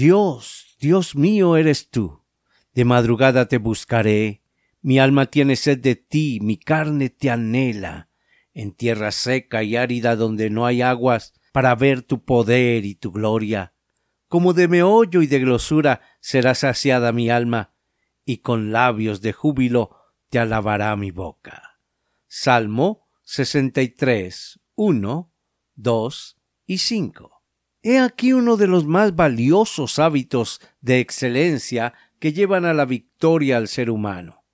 Dios, Dios mío eres tú. De madrugada te buscaré. Mi alma tiene sed de ti, mi carne te anhela. En tierra seca y árida donde no hay aguas, para ver tu poder y tu gloria. Como de meollo y de glosura será saciada mi alma, y con labios de júbilo te alabará mi boca. Salmo 63, 1, 2 y 5. He aquí uno de los más valiosos hábitos de excelencia que llevan a la victoria al ser humano,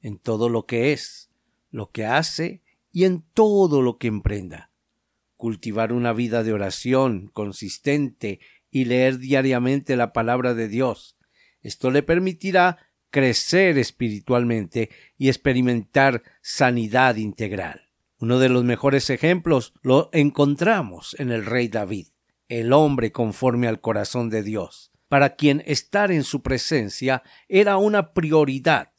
en todo lo que es, lo que hace y en todo lo que emprenda. Cultivar una vida de oración consistente y leer diariamente la palabra de Dios. Esto le permitirá crecer espiritualmente y experimentar sanidad integral. Uno de los mejores ejemplos lo encontramos en el rey David el hombre conforme al corazón de Dios, para quien estar en su presencia era una prioridad.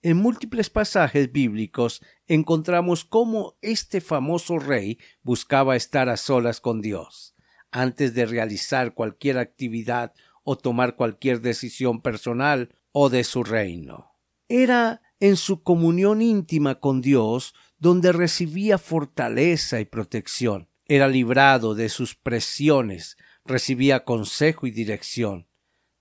En múltiples pasajes bíblicos encontramos cómo este famoso rey buscaba estar a solas con Dios, antes de realizar cualquier actividad o tomar cualquier decisión personal o de su reino. Era en su comunión íntima con Dios donde recibía fortaleza y protección, era librado de sus presiones, recibía consejo y dirección.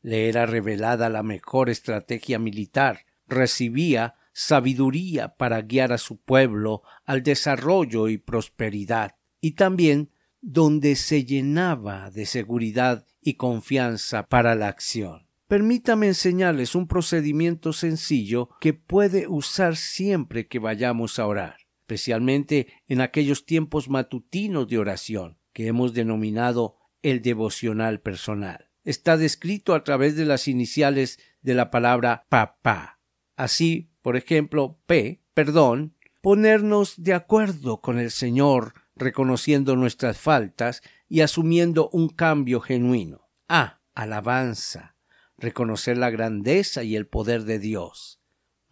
Le era revelada la mejor estrategia militar, recibía sabiduría para guiar a su pueblo al desarrollo y prosperidad, y también donde se llenaba de seguridad y confianza para la acción. Permítame enseñarles un procedimiento sencillo que puede usar siempre que vayamos a orar especialmente en aquellos tiempos matutinos de oración que hemos denominado el devocional personal. Está descrito a través de las iniciales de la palabra papá. Así, por ejemplo, P, perdón, ponernos de acuerdo con el Señor, reconociendo nuestras faltas y asumiendo un cambio genuino. A, alabanza, reconocer la grandeza y el poder de Dios.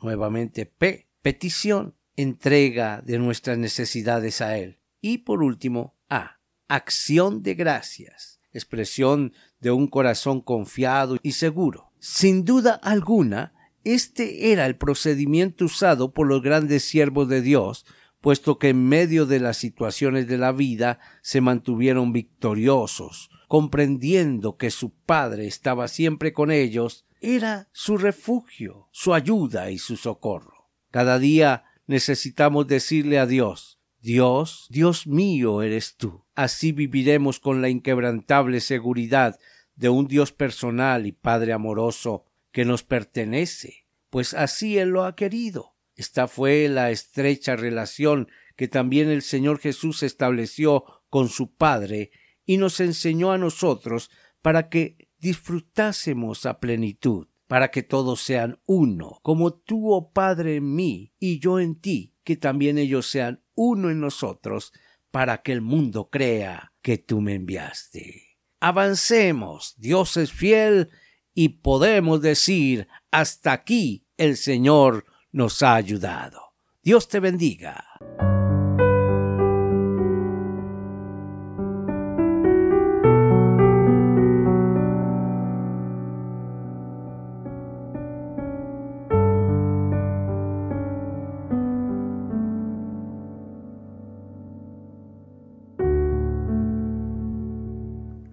Nuevamente P, petición, entrega de nuestras necesidades a Él. Y por último, A. Acción de gracias, expresión de un corazón confiado y seguro. Sin duda alguna, este era el procedimiento usado por los grandes siervos de Dios, puesto que en medio de las situaciones de la vida se mantuvieron victoriosos, comprendiendo que su Padre estaba siempre con ellos, era su refugio, su ayuda y su socorro. Cada día necesitamos decirle a Dios, Dios, Dios mío eres tú. Así viviremos con la inquebrantable seguridad de un Dios personal y Padre amoroso que nos pertenece, pues así Él lo ha querido. Esta fue la estrecha relación que también el Señor Jesús estableció con su Padre y nos enseñó a nosotros para que disfrutásemos a plenitud para que todos sean uno, como tú, oh Padre, en mí y yo en ti, que también ellos sean uno en nosotros, para que el mundo crea que tú me enviaste. Avancemos, Dios es fiel y podemos decir, hasta aquí el Señor nos ha ayudado. Dios te bendiga.